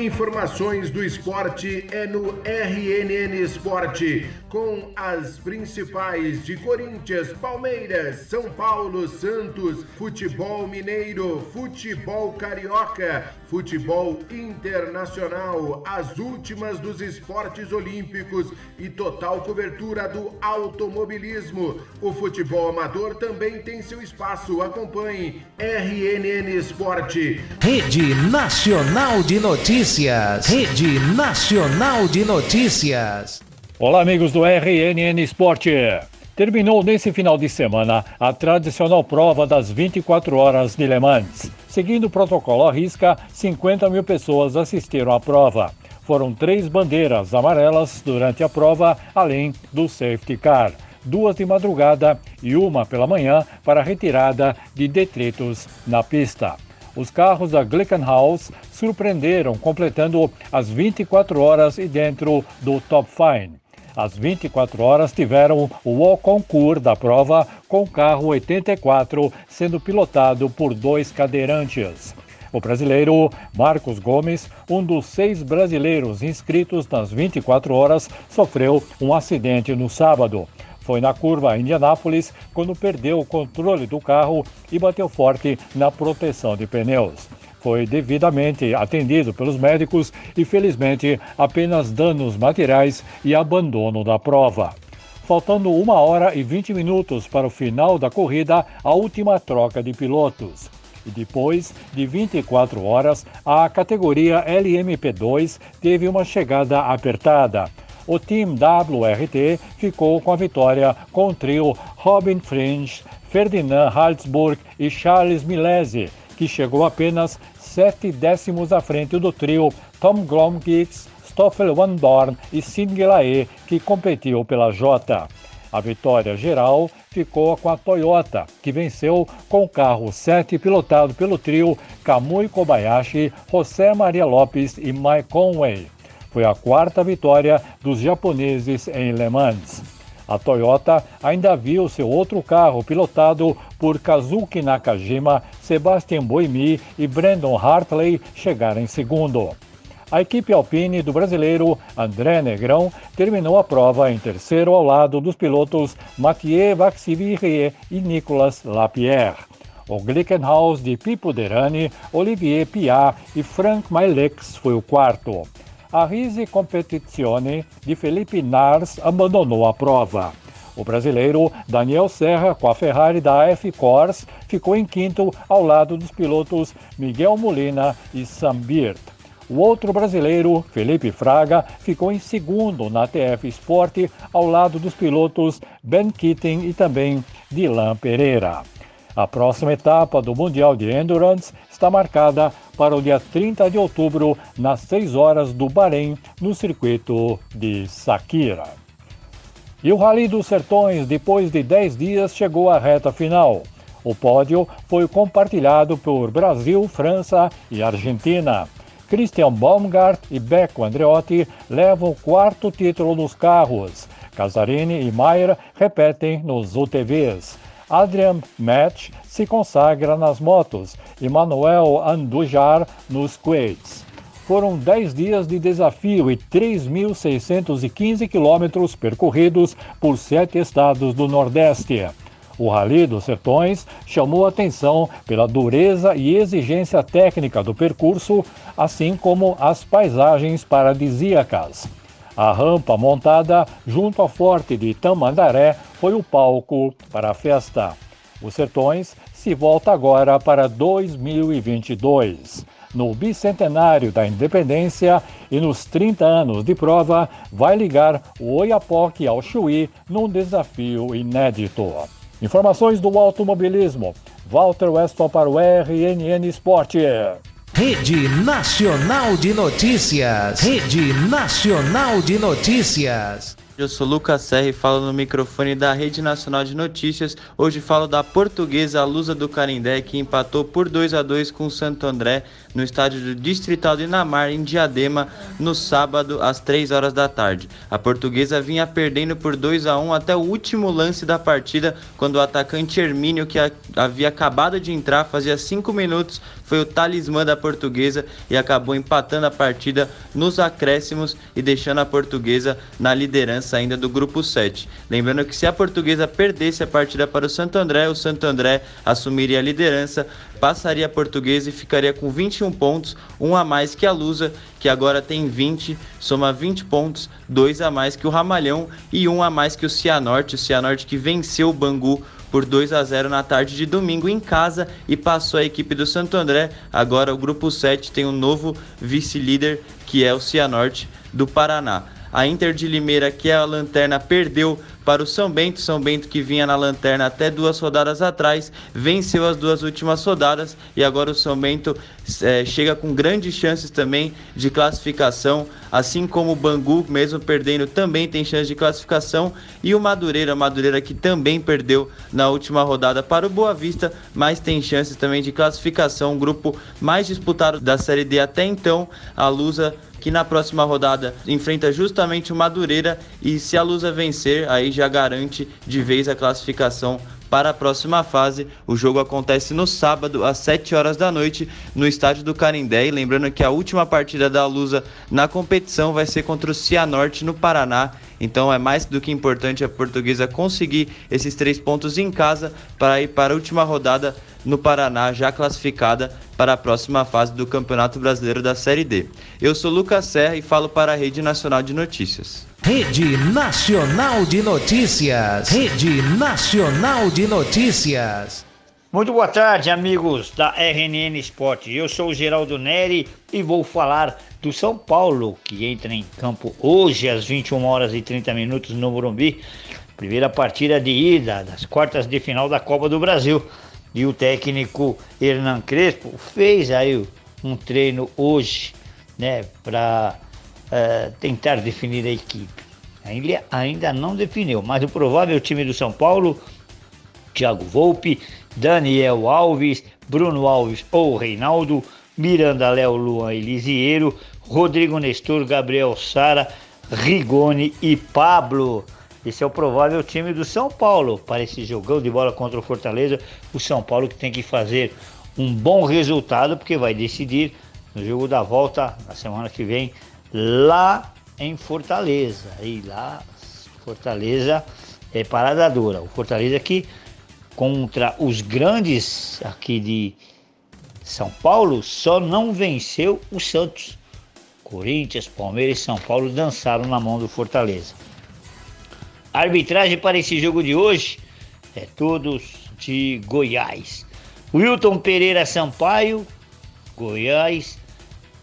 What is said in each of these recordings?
Informações do esporte é no RNN Esporte, com as principais de Corinthians, Palmeiras, São Paulo, Santos, futebol mineiro, futebol carioca, futebol internacional, as últimas dos esportes olímpicos e total cobertura do automobilismo. O futebol amador também tem seu espaço. Acompanhe RNN Esporte. Rede Nacional de Notícias. Rede Nacional de Notícias. Olá, amigos do RNN Esporte. Terminou nesse final de semana a tradicional prova das 24 horas de Le Mans. Seguindo o protocolo à risca, 50 mil pessoas assistiram à prova. Foram três bandeiras amarelas durante a prova, além do safety car. Duas de madrugada e uma pela manhã para retirada de detritos na pista. Os carros da Glickenhaus surpreenderam, completando as 24 horas e dentro do top fine. As 24 horas tiveram o concours da prova com carro 84 sendo pilotado por dois cadeirantes. O brasileiro Marcos Gomes, um dos seis brasileiros inscritos nas 24 horas, sofreu um acidente no sábado. Foi na curva Indianápolis quando perdeu o controle do carro e bateu forte na proteção de pneus foi devidamente atendido pelos médicos e, felizmente, apenas danos materiais e abandono da prova. Faltando uma hora e 20 minutos para o final da corrida, a última troca de pilotos. E depois de 24 horas, a categoria LMP2 teve uma chegada apertada. O time WRT ficou com a vitória com o trio Robin Fringe, Ferdinand Halsburg e Charles Milese, que chegou apenas sete décimos à frente do trio Tom Glomkicks, Stoffel Van Dorn e Sid Gelae, que competiu pela Jota. A vitória geral ficou com a Toyota, que venceu com o carro 7 pilotado pelo trio Kamui Kobayashi, José Maria Lopes e Mike Conway. Foi a quarta vitória dos japoneses em Le Mans. A Toyota ainda viu seu outro carro pilotado por Kazuki Nakajima, Sebastian Buemi e Brandon Hartley chegar em segundo. A equipe Alpine do brasileiro André Negrão terminou a prova em terceiro ao lado dos pilotos Mathieu Vaxivirie e Nicolas Lapierre. O Glickenhaus de Pipo Derani, Olivier Piat e Frank Mailex foi o quarto. A Rise Competizione de Felipe Nars abandonou a prova. O brasileiro Daniel Serra, com a Ferrari da F Corse, ficou em quinto ao lado dos pilotos Miguel Molina e Sambirt. O outro brasileiro, Felipe Fraga, ficou em segundo na TF Sport ao lado dos pilotos Ben Keating e também Dylan Pereira. A próxima etapa do Mundial de Endurance está marcada para o dia 30 de outubro, nas 6 horas do Bahrein, no circuito de Sakira. E o Rally dos Sertões, depois de 10 dias, chegou à reta final. O pódio foi compartilhado por Brasil, França e Argentina. Christian Baumgart e Beco Andreotti levam o quarto título nos carros. Casarini e Maier repetem nos UTVs. Adrian Match se consagra nas motos e Manuel Andujar nos quads. Foram 10 dias de desafio e 3.615 quilômetros percorridos por sete estados do Nordeste. O Rally dos Sertões chamou atenção pela dureza e exigência técnica do percurso, assim como as paisagens paradisíacas. A rampa montada junto ao forte de Tamandaré foi o palco para a festa. Os Sertões se volta agora para 2022. No bicentenário da independência e nos 30 anos de prova, vai ligar o Oiapoque ao Chuí num desafio inédito. Informações do automobilismo. Walter Weston para o RNN Esporte. Rede Nacional de Notícias. Rede Nacional de Notícias. Eu sou Lucas Serra e falo no microfone da Rede Nacional de Notícias. Hoje falo da portuguesa Lusa do Carindé, que empatou por 2 a 2 com o Santo André no estádio do Distrital de Inamar, em Diadema, no sábado, às 3 horas da tarde. A portuguesa vinha perdendo por 2 a 1 até o último lance da partida, quando o atacante Hermínio, que havia acabado de entrar, fazia 5 minutos, foi o talismã da portuguesa e acabou empatando a partida nos acréscimos e deixando a portuguesa na liderança ainda do grupo 7. Lembrando que se a portuguesa perdesse a partida para o Santo André, o Santo André assumiria a liderança, passaria a portuguesa e ficaria com 21 pontos, um a mais que a Lusa, que agora tem 20, soma 20 pontos, dois a mais que o Ramalhão e um a mais que o Cianorte, o Cianorte que venceu o Bangu por 2 a 0 na tarde de domingo em casa e passou a equipe do Santo André. Agora o grupo 7 tem um novo vice-líder que é o Cianorte do Paraná. A Inter de Limeira, que é a lanterna, perdeu para o São Bento. São Bento, que vinha na lanterna até duas rodadas atrás, venceu as duas últimas rodadas e agora o São Bento é, chega com grandes chances também de classificação, assim como o Bangu, mesmo perdendo, também tem chance de classificação. E o Madureira, Madureira que também perdeu na última rodada para o Boa Vista, mas tem chances também de classificação. O grupo mais disputado da Série D até então, a Lusa que na próxima rodada enfrenta justamente o Madureira e se a Lusa vencer, aí já garante de vez a classificação para a próxima fase. O jogo acontece no sábado, às 7 horas da noite, no estádio do Canindé. E lembrando que a última partida da Lusa na competição vai ser contra o Cianorte no Paraná. Então é mais do que importante a portuguesa conseguir esses três pontos em casa para ir para a última rodada no Paraná, já classificada para a próxima fase do Campeonato Brasileiro da Série D. Eu sou Lucas Serra e falo para a Rede Nacional de Notícias. Rede Nacional de Notícias. Rede Nacional de Notícias. Muito boa tarde, amigos da RNN Esporte. Eu sou o Geraldo Neri e vou falar do São Paulo, que entra em campo hoje às 21 horas e 30 minutos no Morumbi. Primeira partida de ida das quartas de final da Copa do Brasil. E o técnico Hernan Crespo fez aí um treino hoje, né, para uh, eh, tentar definir a equipe. Ele ainda não definiu, mas o provável time do São Paulo, Thiago Volpe, Daniel Alves, Bruno Alves ou Reinaldo, Miranda Léo Luan Elisiero, Rodrigo Nestor, Gabriel Sara, Rigoni e Pablo. Esse é o provável time do São Paulo para esse jogão de bola contra o Fortaleza. O São Paulo que tem que fazer um bom resultado, porque vai decidir no jogo da volta na semana que vem lá em Fortaleza. E lá, Fortaleza é parada dura. O Fortaleza que contra os grandes aqui de São Paulo só não venceu o Santos. Corinthians, Palmeiras e São Paulo dançaram na mão do Fortaleza. A arbitragem para esse jogo de hoje é todos de Goiás. Wilton Pereira Sampaio, Goiás,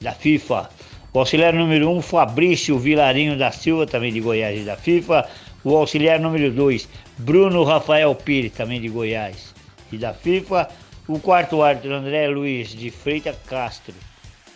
da FIFA. O auxiliar número 1, um, Fabrício Vilarinho da Silva, também de Goiás e da FIFA. O auxiliar número 2, Bruno Rafael Pires, também de Goiás e da FIFA. O quarto árbitro, André Luiz de Freitas Castro.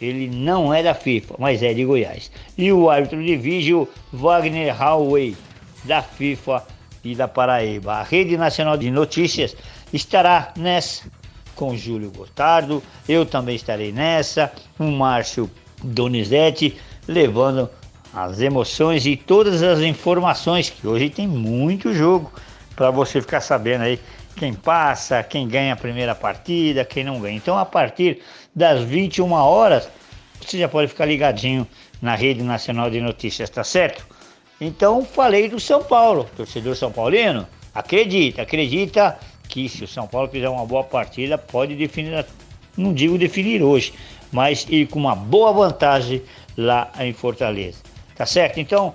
Ele não é da FIFA, mas é de Goiás. E o árbitro de vídeo, Wagner Howey da FIFA e da Paraíba. A Rede Nacional de Notícias estará nessa com Júlio Gotardo, eu também estarei nessa, o Márcio Donizete, levando as emoções e todas as informações, que hoje tem muito jogo para você ficar sabendo aí quem passa, quem ganha a primeira partida, quem não ganha. Então, a partir das 21 horas, você já pode ficar ligadinho na Rede Nacional de Notícias, tá certo? Então falei do São Paulo, torcedor São Paulino, acredita, acredita que se o São Paulo fizer uma boa partida, pode definir, não digo definir hoje, mas ir com uma boa vantagem lá em Fortaleza. Tá certo? Então,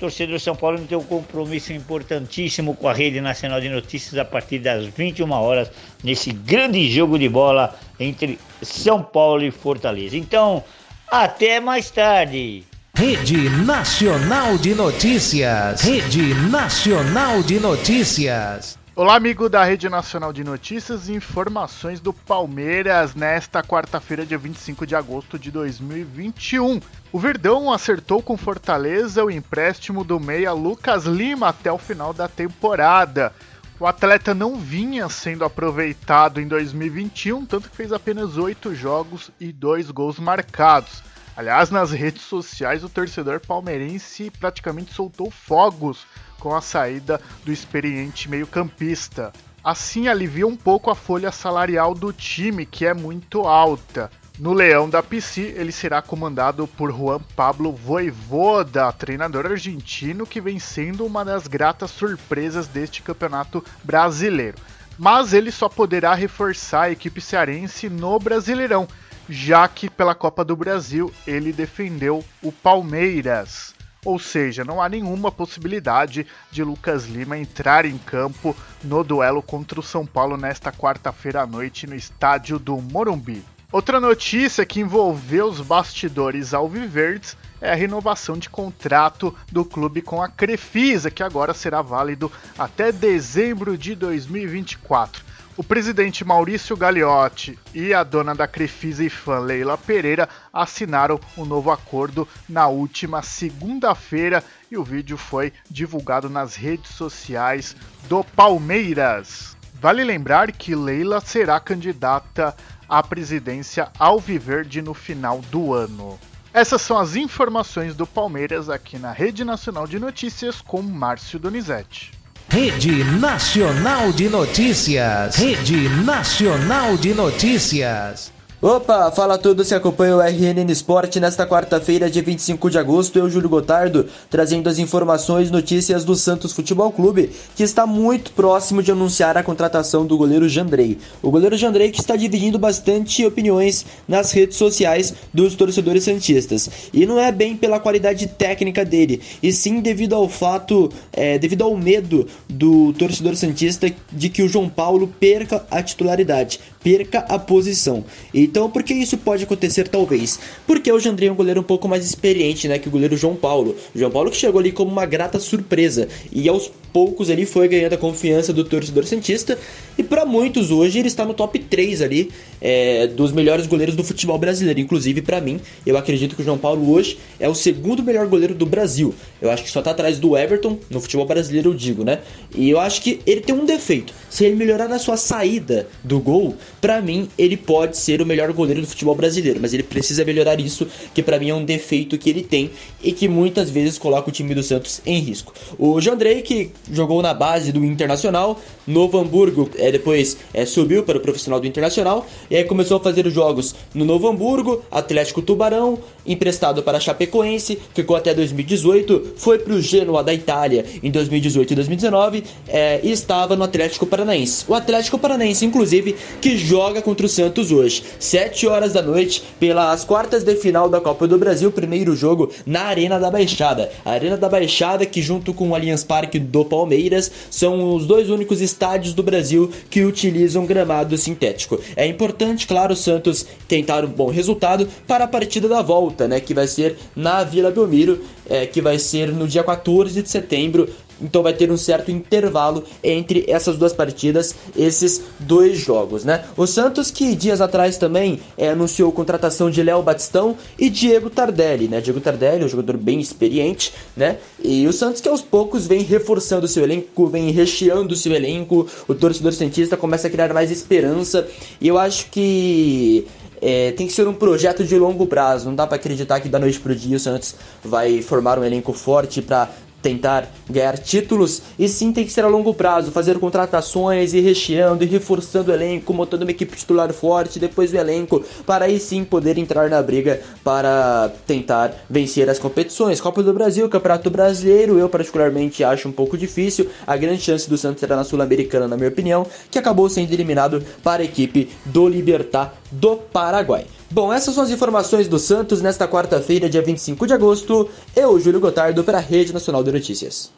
torcedor São Paulo tem um compromisso importantíssimo com a Rede Nacional de Notícias a partir das 21 horas, nesse grande jogo de bola entre São Paulo e Fortaleza. Então, até mais tarde. Rede Nacional de Notícias. Rede Nacional de Notícias. Olá, amigo da Rede Nacional de Notícias e informações do Palmeiras nesta quarta-feira, dia 25 de agosto de 2021. O Verdão acertou com Fortaleza o empréstimo do meia Lucas Lima até o final da temporada. O atleta não vinha sendo aproveitado em 2021, tanto que fez apenas oito jogos e dois gols marcados. Aliás, nas redes sociais, o torcedor palmeirense praticamente soltou fogos com a saída do experiente meio-campista. Assim alivia um pouco a folha salarial do time, que é muito alta. No Leão da PC, ele será comandado por Juan Pablo Voivoda, treinador argentino que vem sendo uma das gratas surpresas deste campeonato brasileiro. Mas ele só poderá reforçar a equipe cearense no Brasileirão, já que pela Copa do Brasil ele defendeu o Palmeiras. Ou seja, não há nenhuma possibilidade de Lucas Lima entrar em campo no duelo contra o São Paulo nesta quarta-feira à noite no estádio do Morumbi. Outra notícia que envolveu os bastidores alviverdes é a renovação de contrato do clube com a Crefisa, que agora será válido até dezembro de 2024. O presidente Maurício Gagliotti e a dona da Crefisa e fã Leila Pereira assinaram um novo acordo na última segunda-feira e o vídeo foi divulgado nas redes sociais do Palmeiras. Vale lembrar que Leila será candidata à presidência Alviverde no final do ano. Essas são as informações do Palmeiras aqui na Rede Nacional de Notícias com Márcio Donizete. Rede Nacional de Notícias. Rede Nacional de Notícias. Opa, fala a todos que acompanham o RNN Sport nesta quarta-feira, dia 25 de agosto. Eu, Júlio Gotardo, trazendo as informações e notícias do Santos Futebol Clube, que está muito próximo de anunciar a contratação do goleiro Jandrei. O goleiro Jandrei que está dividindo bastante opiniões nas redes sociais dos torcedores santistas. E não é bem pela qualidade técnica dele, e sim devido ao fato, é, devido ao medo do torcedor santista de que o João Paulo perca a titularidade, perca a posição. E então, por que isso pode acontecer talvez? Porque o Jandrei é um goleiro um pouco mais experiente, né, que o goleiro João Paulo. O João Paulo que chegou ali como uma grata surpresa e aos poucos ele foi ganhando a confiança do torcedor cientista e para muitos hoje ele está no top 3 ali é, dos melhores goleiros do futebol brasileiro, inclusive para mim, eu acredito que o João Paulo hoje é o segundo melhor goleiro do Brasil. Eu acho que só tá atrás do Everton no futebol brasileiro, eu digo, né? E eu acho que ele tem um defeito. Se ele melhorar na sua saída do gol, para mim ele pode ser o melhor goleiro do futebol brasileiro, mas ele precisa melhorar isso, que para mim é um defeito que ele tem e que muitas vezes coloca o time do Santos em risco. O Jandrei que jogou na base do Internacional, Novo Hamburgo, é, depois é, subiu para o profissional do Internacional, e aí começou a fazer jogos no Novo Hamburgo, Atlético Tubarão, emprestado para Chapecoense, ficou até 2018, foi para o Genoa da Itália em 2018 e 2019 é, e estava no Atlético Paranaense. O Atlético Paranaense, inclusive, que joga contra o Santos hoje, 7 horas da noite, pelas quartas de final da Copa do Brasil, primeiro jogo na Arena da Baixada. A Arena da Baixada, que junto com o Allianz Parque do Palmeiras, são os dois únicos estádios do Brasil que utilizam gramado sintético. É importante, claro, o Santos tentar um bom resultado para a partida da volta, né, que vai ser na Vila Belmiro, é, que vai ser no dia 14 de setembro, então vai ter um certo intervalo entre essas duas partidas, esses dois jogos, né? O Santos que dias atrás também é, anunciou contratação de Léo Batistão e Diego Tardelli, né? Diego Tardelli, um jogador bem experiente, né? E o Santos que aos poucos vem reforçando seu elenco, vem recheando seu elenco, o torcedor cientista começa a criar mais esperança e eu acho que é, tem que ser um projeto de longo prazo. Não dá para acreditar que da noite pro dia o Santos vai formar um elenco forte para tentar ganhar títulos, e sim tem que ser a longo prazo, fazer contratações e recheando e reforçando o elenco, montando uma equipe titular forte depois do elenco, para aí sim poder entrar na briga para tentar vencer as competições. Copa do Brasil, Campeonato Brasileiro, eu particularmente acho um pouco difícil. A grande chance do Santos era na Sul-Americana, na minha opinião, que acabou sendo eliminado para a equipe do Libertar do Paraguai. Bom, essas são as informações do Santos nesta quarta-feira, dia 25 de agosto. Eu, Júlio Gotardo, para a Rede Nacional de Notícias.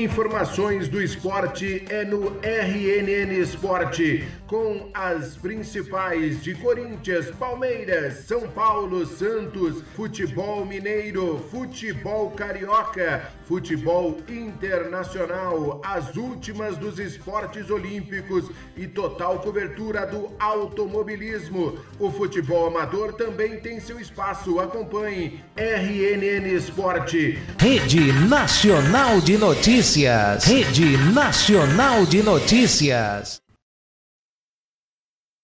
Informações do esporte é no RNN Esporte, com as principais de Corinthians, Palmeiras, São Paulo, Santos, futebol mineiro, futebol carioca, futebol internacional, as últimas dos esportes olímpicos e total cobertura do automobilismo. O futebol amador também tem seu espaço. Acompanhe RNN Esporte. Rede Nacional de Notícias. Rede Nacional de Notícias.